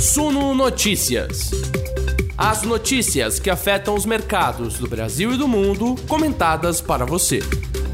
Suno Notícias. As notícias que afetam os mercados do Brasil e do mundo, comentadas para você.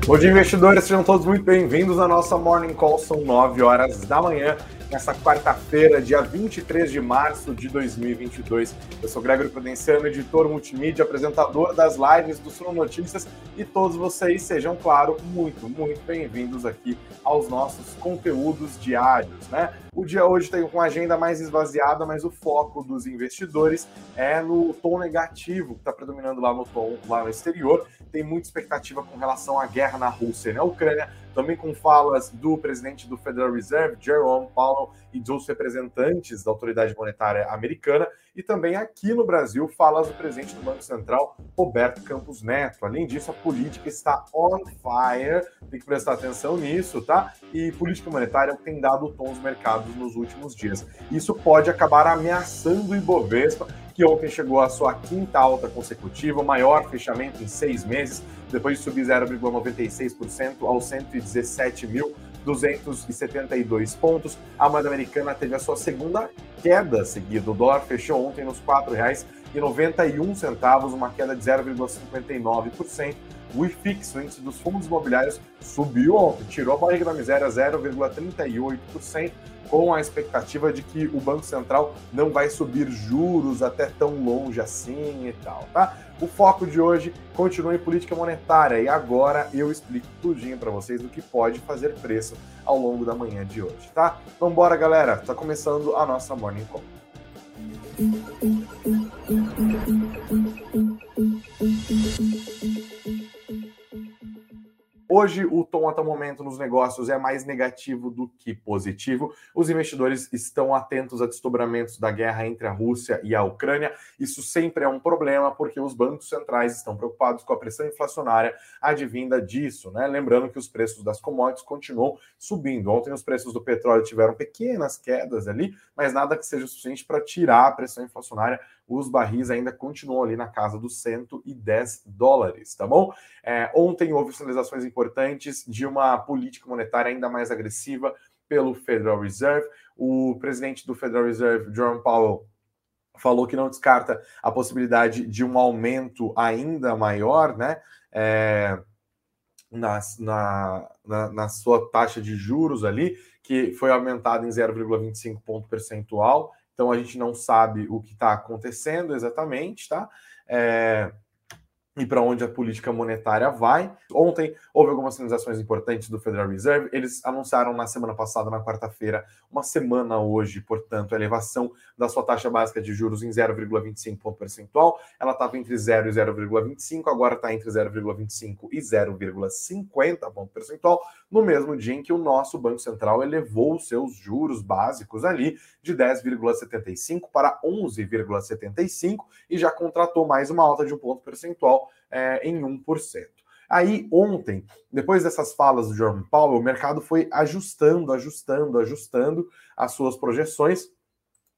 Bom dia, investidores. Sejam todos muito bem-vindos à nossa Morning Call. São 9 horas da manhã nessa quarta-feira, dia 23 de março de 2022. Eu sou Gregory Prudenciano, editor multimídia, apresentador das lives do Suno Notícias e todos vocês sejam, claro, muito, muito bem-vindos aqui aos nossos conteúdos diários, né? O dia hoje tem uma agenda mais esvaziada, mas o foco dos investidores é no tom negativo que está predominando lá no tom lá no exterior. Tem muita expectativa com relação à guerra na Rússia e na Ucrânia, também com falas do presidente do Federal Reserve, Jerome Powell, e dos representantes da autoridade monetária americana, e também aqui no Brasil, falas do presidente do Banco Central, Roberto Campos Neto. Além disso, a política está on fire, tem que prestar atenção nisso, tá? E política monetária tem dado tom aos mercados nos últimos dias. Isso pode acabar ameaçando o Ibovespa, que ontem chegou à sua quinta alta consecutiva, o maior fechamento em seis meses, depois de subir 0,96% aos 117 mil. 272 pontos. A moeda americana teve a sua segunda queda seguida. O dólar fechou ontem nos R$ 4,91, uma queda de 0,59%. O IFIX, o índice dos fundos imobiliários, subiu ontem, tirou a barriga da miséria 0,38%, com a expectativa de que o Banco Central não vai subir juros até tão longe assim e tal, tá? O foco de hoje continua em política monetária e agora eu explico tudinho para vocês o que pode fazer preço ao longo da manhã de hoje, tá? Então bora, galera, tá começando a nossa Morning Call. Hoje, o tom até o momento nos negócios é mais negativo do que positivo. Os investidores estão atentos a desdobramentos da guerra entre a Rússia e a Ucrânia. Isso sempre é um problema, porque os bancos centrais estão preocupados com a pressão inflacionária advinda disso. Né? Lembrando que os preços das commodities continuam subindo. Ontem, os preços do petróleo tiveram pequenas quedas ali, mas nada que seja suficiente para tirar a pressão inflacionária os barris ainda continuam ali na casa dos 110 dólares, tá bom? É, ontem houve sinalizações importantes de uma política monetária ainda mais agressiva pelo Federal Reserve. O presidente do Federal Reserve, Jerome Powell, falou que não descarta a possibilidade de um aumento ainda maior, né? É, na, na, na, sua taxa de juros ali, que foi aumentada em 0,25 ponto percentual então a gente não sabe o que está acontecendo exatamente, tá? É, e para onde a política monetária vai. Ontem houve algumas sinalizações importantes do Federal Reserve. Eles anunciaram na semana passada, na quarta-feira, uma semana hoje, portanto, a elevação da sua taxa básica de juros em 0,25 ponto percentual. Ela estava entre 0 e 0,25, agora está entre 0,25 e 0,50 ponto percentual, no mesmo dia em que o nosso Banco Central elevou os seus juros básicos ali de 10,75 para 11,75 e já contratou mais uma alta de um ponto percentual é, em 1%. Aí, ontem, depois dessas falas do Jerome Powell, o mercado foi ajustando, ajustando, ajustando as suas projeções.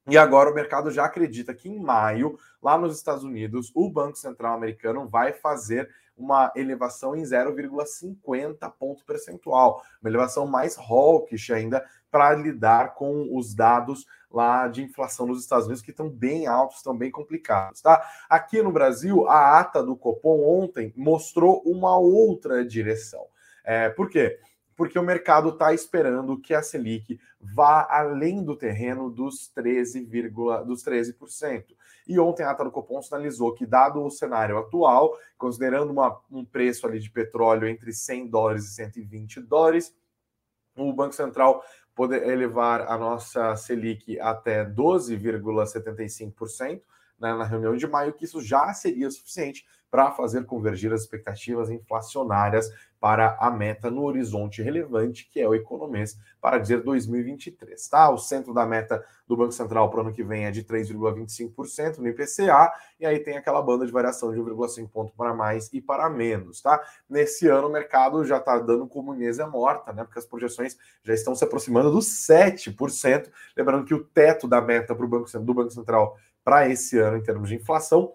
E agora o mercado já acredita que em maio, lá nos Estados Unidos, o Banco Central americano vai fazer uma elevação em 0,50 ponto percentual, uma elevação mais hawkish ainda para lidar com os dados lá de inflação nos Estados Unidos que estão bem altos, estão bem complicados, tá? Aqui no Brasil, a ata do Copom ontem mostrou uma outra direção. É, por quê? Porque o mercado está esperando que a Selic vá além do terreno dos 13, dos 13%. E ontem a ata do Copom sinalizou que, dado o cenário atual, considerando uma, um preço ali de petróleo entre 100 dólares e 120 dólares, o Banco Central poder elevar a nossa Selic até 12,75% né, na reunião de maio, que isso já seria suficiente para fazer convergir as expectativas inflacionárias para a meta no horizonte relevante, que é o economês, para dizer 2023. Tá? O centro da meta do Banco Central para o ano que vem é de 3,25% no IPCA, e aí tem aquela banda de variação de 1,5 ponto para mais e para menos. Tá? Nesse ano o mercado já está dando como mesa morta, né? porque as projeções já estão se aproximando dos 7%. Lembrando que o teto da meta para o Banco, do Banco Central para esse ano, em termos de inflação,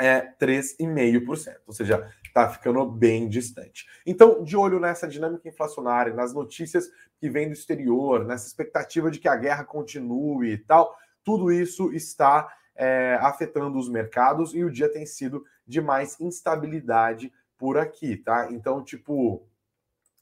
é 3,5%, ou seja, está ficando bem distante. Então, de olho nessa dinâmica inflacionária, nas notícias que vêm do exterior, nessa expectativa de que a guerra continue e tal, Tudo isso está é, afetando os mercados e o dia tem sido de mais instabilidade por aqui, tá? Então, tipo,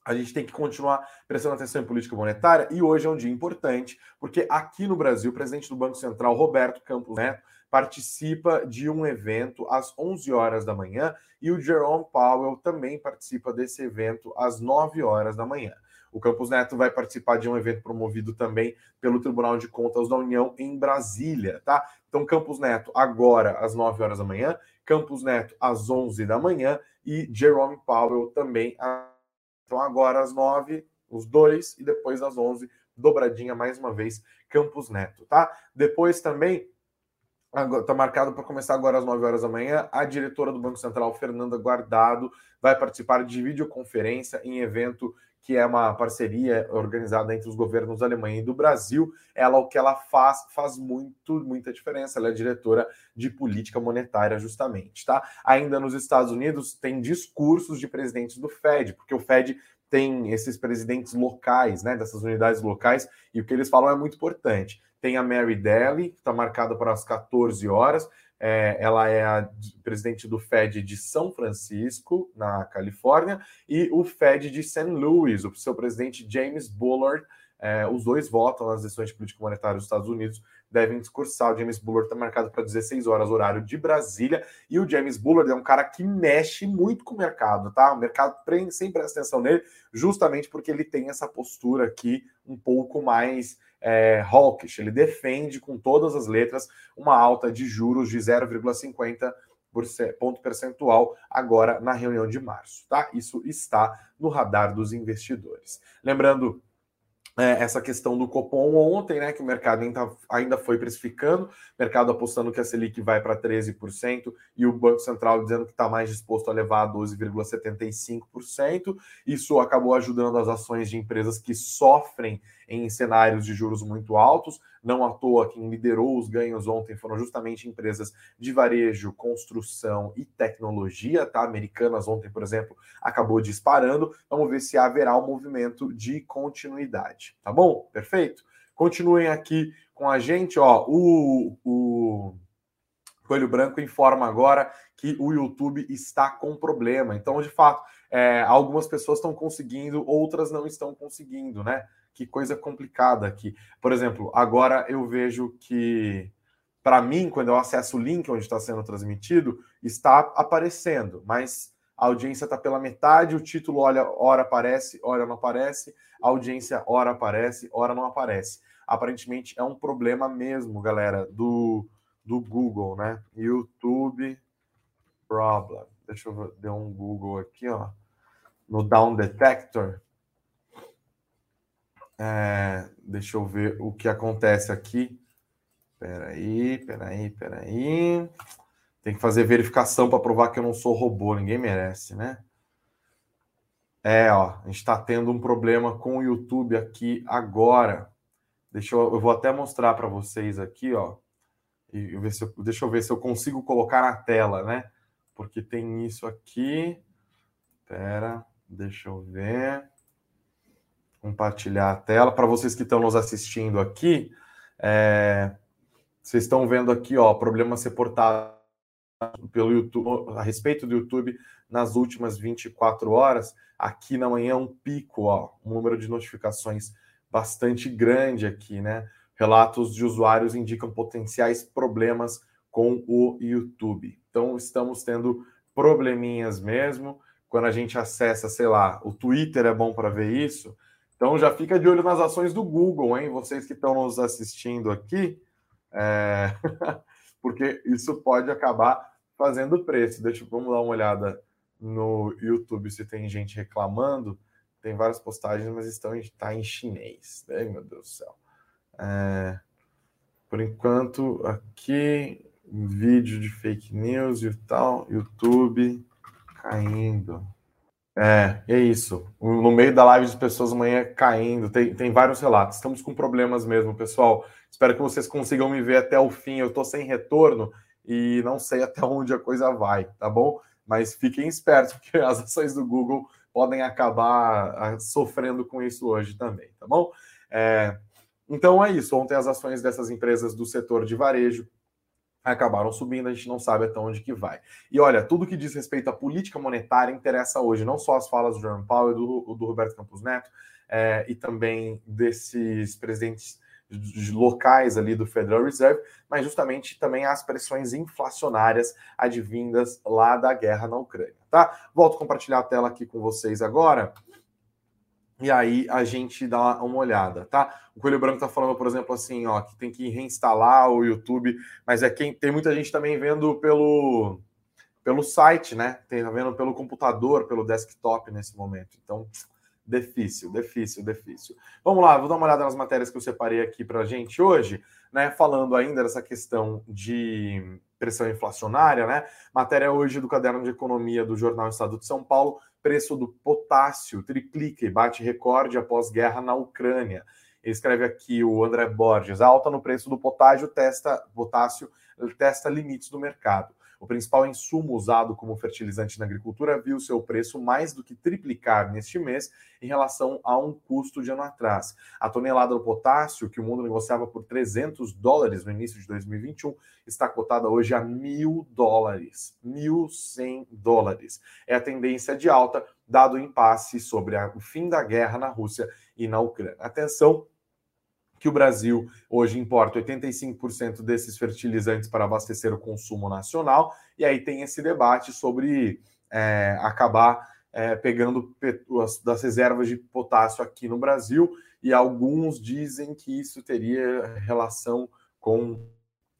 a gente tem que continuar prestando atenção em política monetária e hoje é um dia importante, porque aqui no Brasil, o presidente do Banco Central, Roberto Campos Neto, participa de um evento às 11 horas da manhã e o Jerome Powell também participa desse evento às 9 horas da manhã. O Campos Neto vai participar de um evento promovido também pelo Tribunal de Contas da União em Brasília, tá? Então, Campos Neto agora às 9 horas da manhã, Campos Neto às 11 da manhã e Jerome Powell também. Então, agora às 9, os dois, e depois às 11, dobradinha mais uma vez, Campos Neto, tá? Depois também Está marcado para começar agora às 9 horas da manhã. A diretora do Banco Central, Fernanda Guardado, vai participar de videoconferência em evento que é uma parceria organizada entre os governos da Alemanha e do Brasil. Ela, o que ela faz, faz muito, muita diferença. Ela é diretora de política monetária, justamente, tá? Ainda nos Estados Unidos, tem discursos de presidentes do Fed, porque o Fed tem esses presidentes locais, né, dessas unidades locais, e o que eles falam é muito importante. Tem a Mary Daly, que está marcada para as 14 horas. É, ela é a presidente do Fed de São Francisco, na Califórnia, e o Fed de St. Louis, o seu presidente James Bullard. É, os dois votam nas decisões de política monetária dos Estados Unidos, devem discursar. O James Bullard está marcado para 16 horas, horário de Brasília. E o James Bullard é um cara que mexe muito com o mercado, tá? O mercado sempre presta atenção nele, justamente porque ele tem essa postura aqui um pouco mais é, hawkish. Ele defende com todas as letras uma alta de juros de 0,50 ponto percentual agora na reunião de março, tá? Isso está no radar dos investidores. Lembrando é, essa questão do Copom ontem, né, que o mercado ainda, ainda foi precificando, mercado apostando que a Selic vai para 13% e o Banco Central dizendo que está mais disposto a levar a 12,75%. Isso acabou ajudando as ações de empresas que sofrem em cenários de juros muito altos. Não à toa, quem liderou os ganhos ontem foram justamente empresas de varejo, construção e tecnologia, tá? Americanas ontem, por exemplo, acabou disparando. Vamos ver se haverá um movimento de continuidade, tá bom? Perfeito? Continuem aqui com a gente, ó. O, o Coelho Branco informa agora que o YouTube está com problema. Então, de fato, é, algumas pessoas estão conseguindo, outras não estão conseguindo, né? que coisa complicada aqui. Por exemplo, agora eu vejo que, para mim, quando eu acesso o link onde está sendo transmitido, está aparecendo, mas a audiência está pela metade, o título, olha, hora aparece, hora não aparece, a audiência, hora aparece, hora não aparece. Aparentemente é um problema mesmo, galera, do, do Google, né? YouTube problem. Deixa eu dar um Google aqui, ó. No Down Detector. É, deixa eu ver o que acontece aqui. Peraí, peraí, peraí. Tem que fazer verificação para provar que eu não sou robô. Ninguém merece, né? É, ó, a gente está tendo um problema com o YouTube aqui agora. Deixa eu, eu vou até mostrar para vocês aqui, ó. E ver se eu, deixa eu ver se eu consigo colocar na tela, né? Porque tem isso aqui. Pera, deixa eu ver compartilhar a tela. Para vocês que estão nos assistindo aqui, é, vocês estão vendo aqui, ó, problemas reportados pelo YouTube, a respeito do YouTube nas últimas 24 horas. Aqui na manhã, um pico, ó, um número de notificações bastante grande aqui, né? Relatos de usuários indicam potenciais problemas com o YouTube. Então, estamos tendo probleminhas mesmo. Quando a gente acessa, sei lá, o Twitter é bom para ver isso. Então já fica de olho nas ações do Google, hein? Vocês que estão nos assistindo aqui, é... porque isso pode acabar fazendo preço. Deixa vamos dar uma olhada no YouTube se tem gente reclamando. Tem várias postagens, mas estão tá em chinês. Ai, meu Deus do céu. É... Por enquanto, aqui, vídeo de fake news e tal, YouTube caindo. É, é isso. No meio da live de pessoas amanhã caindo, tem, tem vários relatos. Estamos com problemas mesmo, pessoal. Espero que vocês consigam me ver até o fim. Eu estou sem retorno e não sei até onde a coisa vai, tá bom? Mas fiquem espertos, porque as ações do Google podem acabar ah, sofrendo com isso hoje também, tá bom? É, Então é isso. Ontem as ações dessas empresas do setor de varejo acabaram subindo, a gente não sabe até onde que vai. E olha, tudo que diz respeito à política monetária interessa hoje, não só as falas do Jerome Powell do, do Roberto Campos Neto, é, e também desses presidentes locais ali do Federal Reserve, mas justamente também as pressões inflacionárias advindas lá da guerra na Ucrânia, tá? Volto a compartilhar a tela aqui com vocês agora. E aí a gente dá uma olhada, tá? O Coelho Branco tá falando, por exemplo, assim, ó, que tem que reinstalar o YouTube, mas é quem tem muita gente também vendo pelo pelo site, né? Tem tá vendo pelo computador, pelo desktop nesse momento. Então, Difícil, difícil, difícil. Vamos lá, vou dar uma olhada nas matérias que eu separei aqui para gente hoje, né? Falando ainda dessa questão de pressão inflacionária, né? Matéria hoje do caderno de economia do Jornal Estado de São Paulo, preço do potássio triplica e bate recorde após guerra na Ucrânia. Ele escreve aqui o André Borges, alta no preço do potássio testa potássio testa limites do mercado. O principal insumo usado como fertilizante na agricultura viu seu preço mais do que triplicar neste mês em relação a um custo de ano atrás. A tonelada do potássio, que o mundo negociava por 300 dólares no início de 2021, está cotada hoje a mil dólares. 1.100 dólares. É a tendência de alta, dado o impasse sobre o fim da guerra na Rússia e na Ucrânia. Atenção, que o Brasil hoje importa 85% desses fertilizantes para abastecer o consumo nacional, e aí tem esse debate sobre é, acabar é, pegando das reservas de potássio aqui no Brasil, e alguns dizem que isso teria relação com.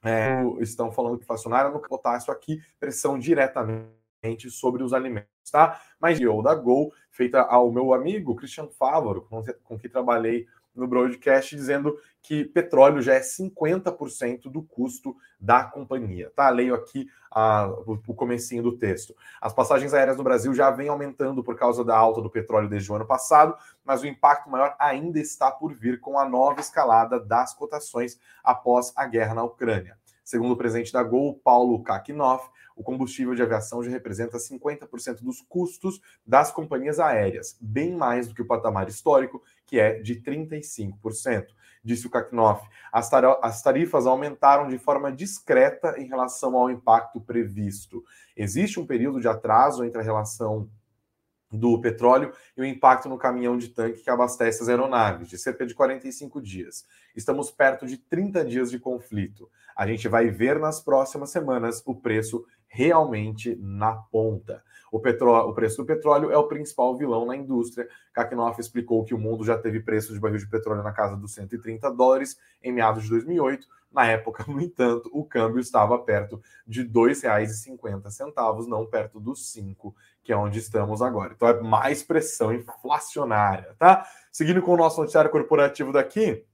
É, estão falando que inflacionária no potássio aqui, pressão diretamente sobre os alimentos, tá? Mas eu da Gol, feita ao meu amigo Christian Fávaro, com, com trabalhei no broadcast dizendo que petróleo já é 50% do custo da companhia. Tá? Leio aqui o, o comecinho do texto. As passagens aéreas no Brasil já vêm aumentando por causa da alta do petróleo desde o ano passado, mas o impacto maior ainda está por vir com a nova escalada das cotações após a guerra na Ucrânia. Segundo o presidente da Gol, Paulo Kakinoff, o combustível de aviação já representa 50% dos custos das companhias aéreas, bem mais do que o patamar histórico, que é de 35%. Disse o Kakinoff, as, as tarifas aumentaram de forma discreta em relação ao impacto previsto. Existe um período de atraso entre a relação do petróleo e o impacto no caminhão de tanque que abastece as aeronaves, de cerca de 45 dias. Estamos perto de 30 dias de conflito. A gente vai ver nas próximas semanas o preço realmente na ponta. O, petróleo, o preço do petróleo é o principal vilão na indústria. Kakinoff explicou que o mundo já teve preço de barril de petróleo na casa dos 130 dólares em meados de 2008. Na época, no entanto, o câmbio estava perto de R$ 2,50, não perto dos 5, que é onde estamos agora. Então é mais pressão inflacionária, tá? Seguindo com o nosso noticiário corporativo daqui,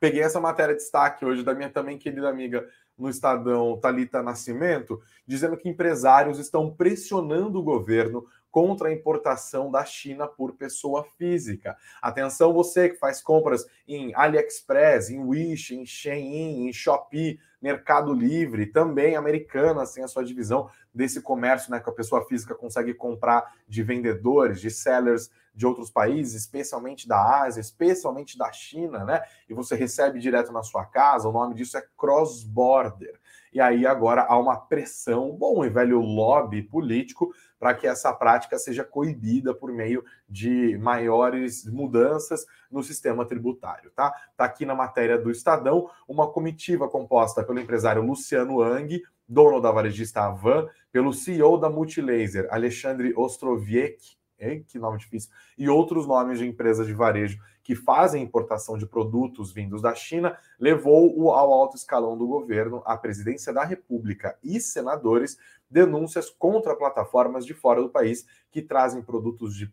peguei essa matéria de destaque hoje da minha também querida amiga no Estadão, Talita Nascimento, dizendo que empresários estão pressionando o governo contra a importação da China por pessoa física. Atenção você que faz compras em AliExpress, em Wish, em Shein, em Shopee, Mercado Livre, também Americanas tem a sua divisão desse comércio, né, que a pessoa física consegue comprar de vendedores, de sellers de outros países, especialmente da Ásia, especialmente da China, né? E você recebe direto na sua casa. O nome disso é cross-border. E aí agora há uma pressão, bom e velho lobby político para que essa prática seja coibida por meio de maiores mudanças no sistema tributário, tá? Tá aqui na matéria do Estadão uma comitiva composta pelo empresário Luciano Ang, dono da varejista Avan, pelo CEO da Multilaser, Alexandre Ostroviec, hein? que nome difícil, e outros nomes de empresas de varejo que fazem importação de produtos vindos da China, levou ao alto escalão do governo, a presidência da República e senadores denúncias contra plataformas de fora do país que trazem produtos, de,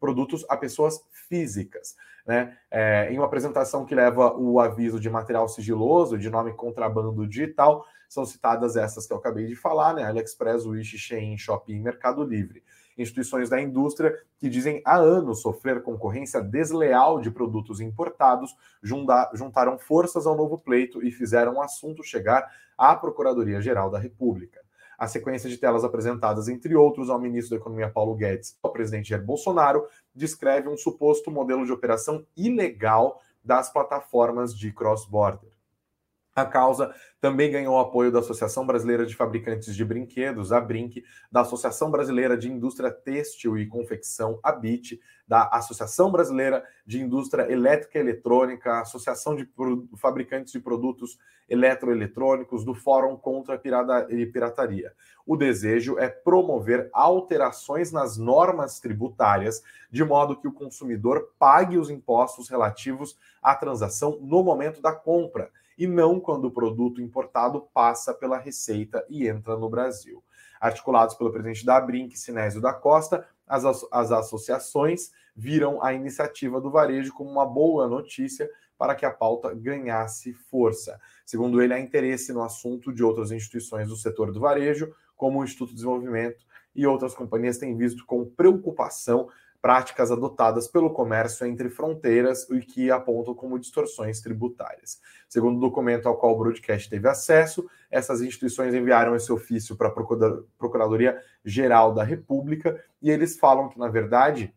produtos a pessoas físicas. Né? É, em uma apresentação que leva o aviso de material sigiloso, de nome contrabando digital, são citadas essas que eu acabei de falar, né? AliExpress, Wish, Shein, Shopee e Mercado Livre instituições da indústria que dizem há anos sofrer concorrência desleal de produtos importados, juntaram forças ao novo pleito e fizeram o assunto chegar à Procuradoria-Geral da República. A sequência de telas apresentadas, entre outros, ao ministro da Economia Paulo Guedes ao presidente Jair Bolsonaro, descreve um suposto modelo de operação ilegal das plataformas de cross-border. A causa também ganhou apoio da Associação Brasileira de Fabricantes de Brinquedos, a Brinque, da Associação Brasileira de Indústria Têxtil e Confecção, a BIT, da Associação Brasileira de Indústria Elétrica e Eletrônica, Associação de Fabricantes de Produtos Eletroeletrônicos, do Fórum contra a Pirataria. O desejo é promover alterações nas normas tributárias, de modo que o consumidor pague os impostos relativos à transação no momento da compra e não quando o produto importado passa pela Receita e entra no Brasil. Articulados pelo presidente da Brinc, Sinésio da Costa, as, as associações viram a iniciativa do varejo como uma boa notícia para que a pauta ganhasse força. Segundo ele, há interesse no assunto de outras instituições do setor do varejo, como o Instituto de Desenvolvimento e outras companhias têm visto com preocupação práticas adotadas pelo comércio entre fronteiras e que apontam como distorções tributárias. Segundo o documento ao qual o Broadcast teve acesso, essas instituições enviaram esse ofício para a Procuradoria Geral da República e eles falam que, na verdade,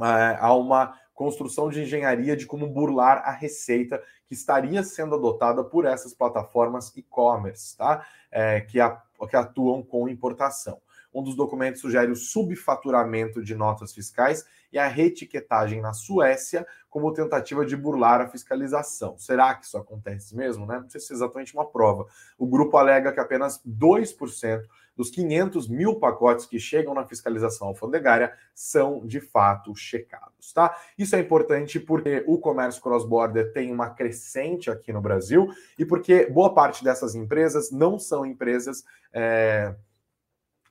é, há uma construção de engenharia de como burlar a receita que estaria sendo adotada por essas plataformas e-commerce, tá? É, que, a, que atuam com importação. Um dos documentos sugere o subfaturamento de notas fiscais e a retiquetagem na Suécia como tentativa de burlar a fiscalização. Será que isso acontece mesmo? Né? Não sei se é exatamente uma prova. O grupo alega que apenas 2% dos 500 mil pacotes que chegam na fiscalização alfandegária são de fato checados, tá? Isso é importante porque o comércio cross-border tem uma crescente aqui no Brasil e porque boa parte dessas empresas não são empresas. É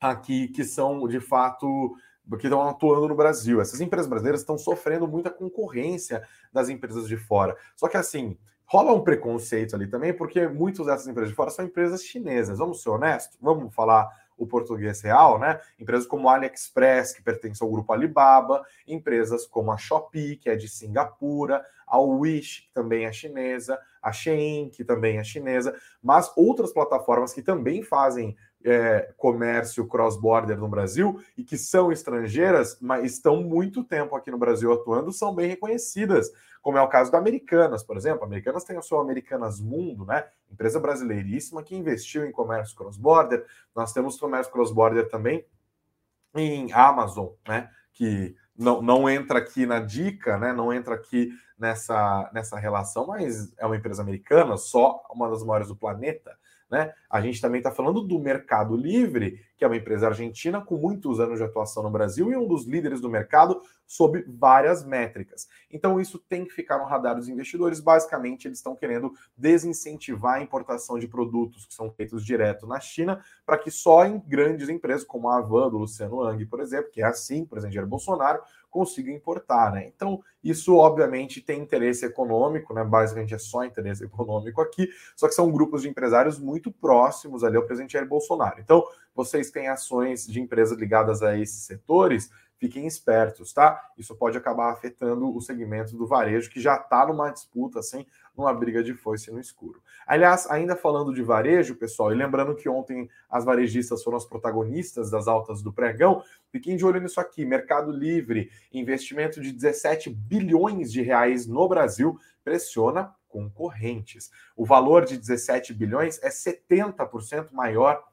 aqui que são de fato que estão atuando no Brasil. Essas empresas brasileiras estão sofrendo muita concorrência das empresas de fora. Só que assim, rola um preconceito ali também, porque muitas dessas empresas de fora são empresas chinesas. Vamos ser honestos, vamos falar o português real, né? Empresas como a AliExpress, que pertence ao grupo Alibaba, empresas como a Shopee, que é de Singapura, a Wish, que também é chinesa, a Shein, que também é chinesa, mas outras plataformas que também fazem é, comércio cross-border no Brasil e que são estrangeiras, mas estão muito tempo aqui no Brasil atuando, são bem reconhecidas, como é o caso da Americanas, por exemplo. Americanas tem o seu Americanas Mundo, né? Empresa brasileiríssima que investiu em comércio cross-border. Nós temos comércio cross-border também em Amazon, né? Que não, não entra aqui na dica, né? Não entra aqui nessa, nessa relação, mas é uma empresa americana, só uma das maiores do planeta. Né? A gente também está falando do Mercado Livre, que é uma empresa argentina com muitos anos de atuação no Brasil e um dos líderes do mercado sob várias métricas. Então, isso tem que ficar no radar dos investidores. Basicamente, eles estão querendo desincentivar a importação de produtos que são feitos direto na China, para que só em grandes empresas, como a Avan, do Luciano Hang, por exemplo, que é assim, presidente Jair Bolsonaro, consiga importar, né? Então, isso obviamente tem interesse econômico, né? Basicamente é só interesse econômico aqui, só que são grupos de empresários muito próximos ali ao presidente Jair Bolsonaro. Então, vocês têm ações de empresas ligadas a esses setores, fiquem espertos, tá? Isso pode acabar afetando o segmento do varejo, que já está numa disputa, assim, numa briga de foice no escuro. Aliás, ainda falando de varejo, pessoal, e lembrando que ontem as varejistas foram as protagonistas das altas do pregão, fiquem de olho nisso aqui: Mercado Livre, investimento de 17 bilhões de reais no Brasil, pressiona concorrentes. O valor de 17 bilhões é 70% maior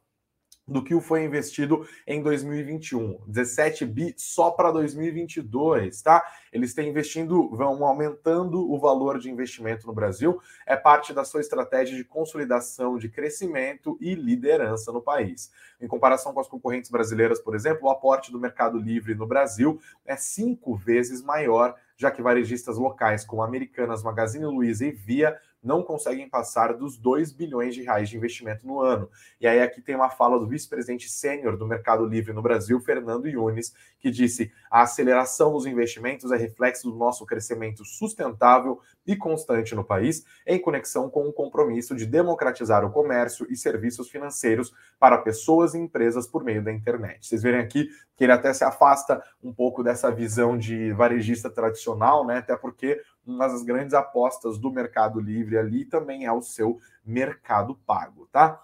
do que foi investido em 2021. 17 bi só para 2022, tá? Eles têm investindo, vão aumentando o valor de investimento no Brasil, é parte da sua estratégia de consolidação de crescimento e liderança no país. Em comparação com as concorrentes brasileiras, por exemplo, o aporte do Mercado Livre no Brasil é cinco vezes maior, já que varejistas locais como Americanas, Magazine Luiza e Via não conseguem passar dos 2 bilhões de reais de investimento no ano. E aí aqui tem uma fala do vice-presidente sênior do Mercado Livre no Brasil, Fernando Yunes, que disse: "A aceleração dos investimentos é reflexo do nosso crescimento sustentável e constante no país, em conexão com o compromisso de democratizar o comércio e serviços financeiros para pessoas e empresas por meio da internet". Vocês verem aqui que ele até se afasta um pouco dessa visão de varejista tradicional, né? Até porque uma das grandes apostas do Mercado Livre ali também é o seu mercado pago, tá?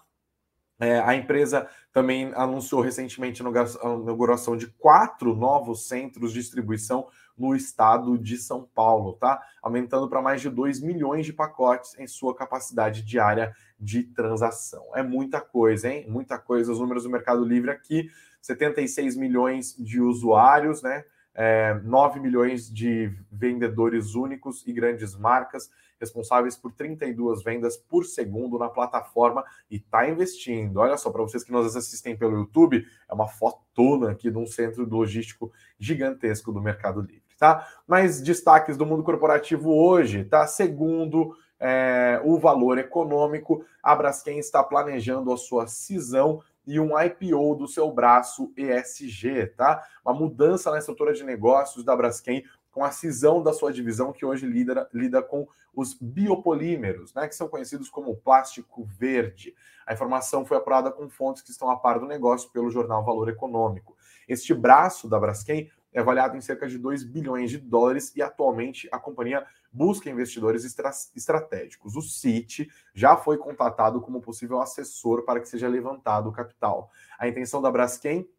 É, a empresa também anunciou recentemente a inauguração de quatro novos centros de distribuição no estado de São Paulo, tá? Aumentando para mais de 2 milhões de pacotes em sua capacidade diária de transação. É muita coisa, hein? Muita coisa. Os números do Mercado Livre aqui: 76 milhões de usuários, né? É, 9 milhões de vendedores únicos e grandes marcas, responsáveis por 32 vendas por segundo na plataforma e está investindo. Olha só, para vocês que nos assistem pelo YouTube, é uma fotona aqui de um centro logístico gigantesco do Mercado Livre, tá? Mas destaques do mundo corporativo hoje, tá? Segundo é, o valor econômico, a Braskem está planejando a sua cisão e um IPO do seu braço ESG, tá? Uma mudança na estrutura de negócios da Braskem com a cisão da sua divisão que hoje lida, lida com os biopolímeros, né, que são conhecidos como plástico verde. A informação foi apurada com fontes que estão a par do negócio pelo jornal Valor Econômico. Este braço da Braskem é avaliado em cerca de 2 bilhões de dólares e atualmente a companhia busca investidores estra estratégicos. O CIT já foi contatado como possível assessor para que seja levantado o capital. A intenção da Braskem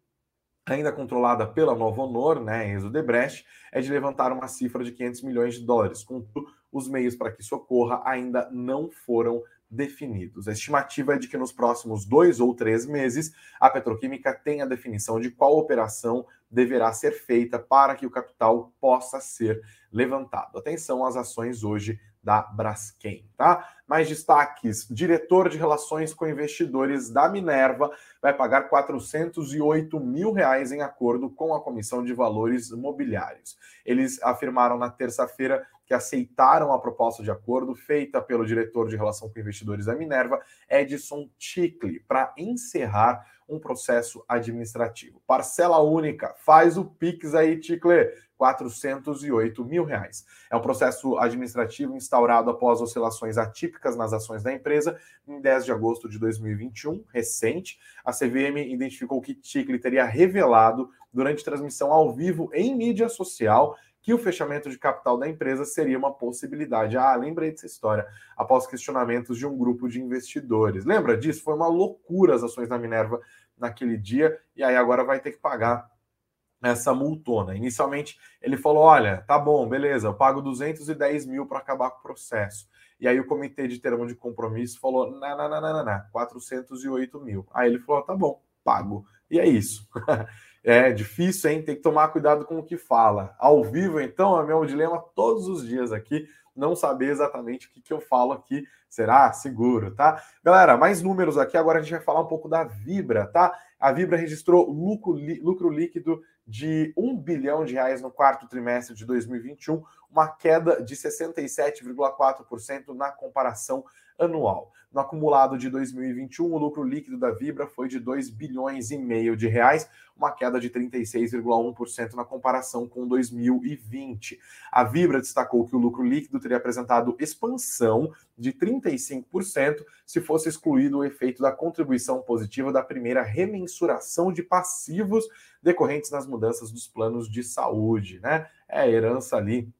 ainda controlada pela Novo Honor, né, Enzo Debrecht, é de levantar uma cifra de 500 milhões de dólares. Contudo, os meios para que isso ocorra ainda não foram definidos. A estimativa é de que nos próximos dois ou três meses a petroquímica tenha a definição de qual operação deverá ser feita para que o capital possa ser levantado. Atenção às ações hoje da Braskem, tá? Mais destaques: diretor de relações com investidores da Minerva vai pagar 408 mil reais em acordo com a Comissão de Valores Mobiliários. Eles afirmaram na terça-feira que aceitaram a proposta de acordo feita pelo diretor de relação com investidores da Minerva, Edson Ticle, para encerrar um processo administrativo. Parcela única, faz o Pix aí, Ticle, 408 mil reais. É um processo administrativo instaurado após oscilações atípicas nas ações da empresa em 10 de agosto de 2021, recente. A CVM identificou que Ticle teria revelado durante transmissão ao vivo em mídia social que o fechamento de capital da empresa seria uma possibilidade. Ah, lembrei dessa história. Após questionamentos de um grupo de investidores. Lembra disso? Foi uma loucura as ações da Minerva naquele dia, e aí agora vai ter que pagar essa multona. Inicialmente ele falou: olha, tá bom, beleza, eu pago 210 mil para acabar com o processo. E aí o comitê de termo de compromisso falou: não, não, não, não, não, 408 mil. Aí ele falou: tá bom, pago. E é isso. É difícil, hein? Tem que tomar cuidado com o que fala. Ao vivo, então, é meu dilema todos os dias aqui, não saber exatamente o que, que eu falo aqui. Será seguro, tá? Galera, mais números aqui. Agora a gente vai falar um pouco da Vibra, tá? A Vibra registrou lucro, lucro líquido de 1 bilhão de reais no quarto trimestre de 2021, uma queda de 67,4% na comparação anual. No acumulado de 2021, o lucro líquido da Vibra foi de 2 bilhões e meio de reais, uma queda de 36,1% na comparação com 2020. A Vibra destacou que o lucro líquido teria apresentado expansão de 35% se fosse excluído o efeito da contribuição positiva da primeira remensuração de passivos decorrentes nas mudanças dos planos de saúde, né? É a herança ali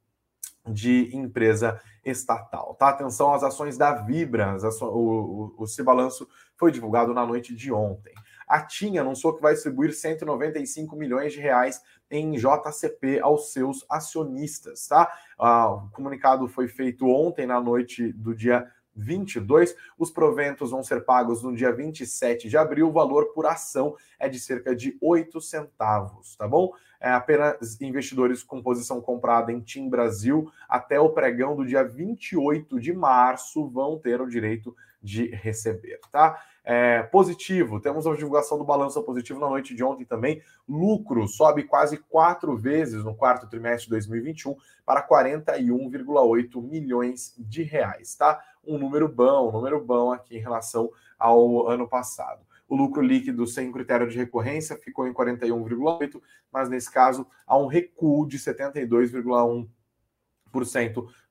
de empresa estatal. Tá? Atenção às ações da Vibra, o, o, o balanço foi divulgado na noite de ontem. A TIM anunciou que vai distribuir 195 milhões de reais em JCP aos seus acionistas. Tá? Ah, o comunicado foi feito ontem na noite do dia 22. Os proventos vão ser pagos no dia 27 de abril. O valor por ação é de cerca de 8 centavos, tá bom? É, apenas investidores com posição comprada em TIM Brasil até o pregão do dia 28 de março vão ter o direito de receber, tá? É, positivo, temos a divulgação do balanço positivo na noite de ontem também. Lucro sobe quase quatro vezes no quarto trimestre de 2021 para 41,8 milhões de reais, tá? Um número bom, um número bom aqui em relação ao ano passado. O lucro líquido sem critério de recorrência ficou em 41,8, mas nesse caso há um recuo de 72,1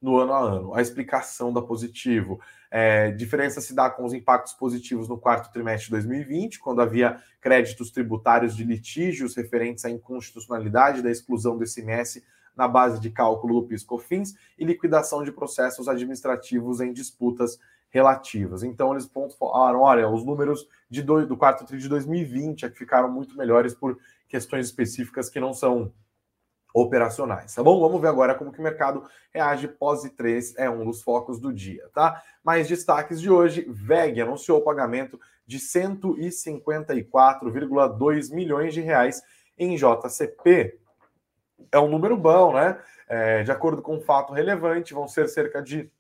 no ano a ano. A explicação da positivo. É, diferença se dá com os impactos positivos no quarto trimestre de 2020, quando havia créditos tributários de litígios referentes à inconstitucionalidade da exclusão do ICMS na base de cálculo do PIS/COFINS e liquidação de processos administrativos em disputas relativas. Então eles falaram, olha, os números de do, quarto trimestre de 2020 é que ficaram muito melhores por questões específicas que não são operacionais, tá bom? Vamos ver agora como que o mercado reage pós 3 é um dos focos do dia, tá? Mais destaques de hoje, VEG anunciou o pagamento de 154,2 milhões de reais em JCP. É um número bom, né? É, de acordo com um fato relevante, vão ser cerca de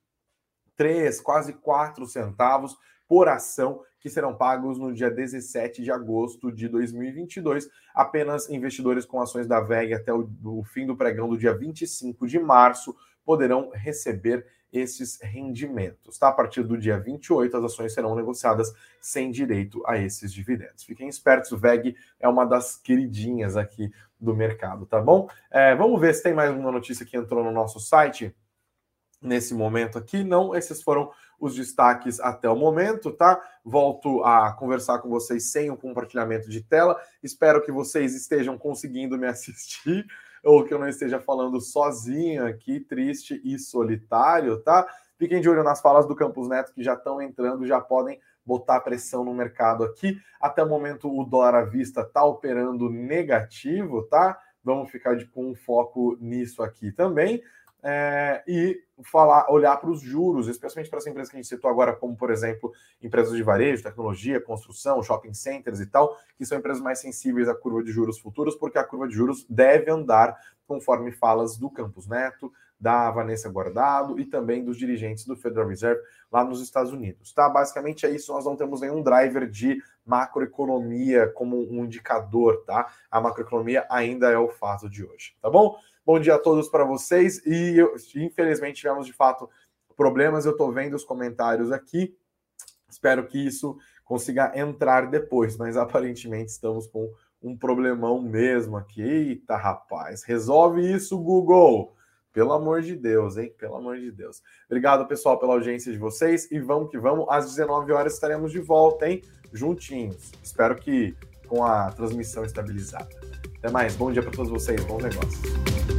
3, quase 4 centavos por ação que serão pagos no dia 17 de agosto de 2022. Apenas investidores com ações da VEG até o, o fim do pregão do dia 25 de março poderão receber esses rendimentos. Tá? A partir do dia 28, as ações serão negociadas sem direito a esses dividendos. Fiquem espertos, o VEG é uma das queridinhas aqui do mercado, tá bom? É, vamos ver se tem mais uma notícia que entrou no nosso site nesse momento aqui. Não, esses foram os destaques até o momento, tá? Volto a conversar com vocês sem o compartilhamento de tela. Espero que vocês estejam conseguindo me assistir ou que eu não esteja falando sozinho aqui, triste e solitário, tá? Fiquem de olho nas falas do Campus Neto que já estão entrando, já podem botar pressão no mercado aqui. Até o momento o dólar à vista está operando negativo, tá? Vamos ficar de, com um foco nisso aqui também é, e falar, olhar para os juros, especialmente para as empresas que a gente citou agora, como por exemplo empresas de varejo, tecnologia, construção, shopping centers e tal, que são empresas mais sensíveis à curva de juros futuros, porque a curva de juros deve andar conforme falas do Campos Neto, da Vanessa Guardado e também dos dirigentes do Federal Reserve lá nos Estados Unidos. Tá? Basicamente é isso, nós não temos nenhum driver de macroeconomia como um indicador, tá? A macroeconomia ainda é o fato de hoje, tá bom? Bom dia a todos para vocês. E eu, infelizmente tivemos de fato problemas. Eu estou vendo os comentários aqui. Espero que isso consiga entrar depois, mas aparentemente estamos com um problemão mesmo aqui. Eita, rapaz, resolve isso, Google. Pelo amor de Deus, hein? Pelo amor de Deus. Obrigado, pessoal, pela audiência de vocês e vamos que vamos. Às 19 horas estaremos de volta, hein? Juntinhos. Espero que com a transmissão estabilizada. Até mais. Bom dia para todos vocês. Bons negócios.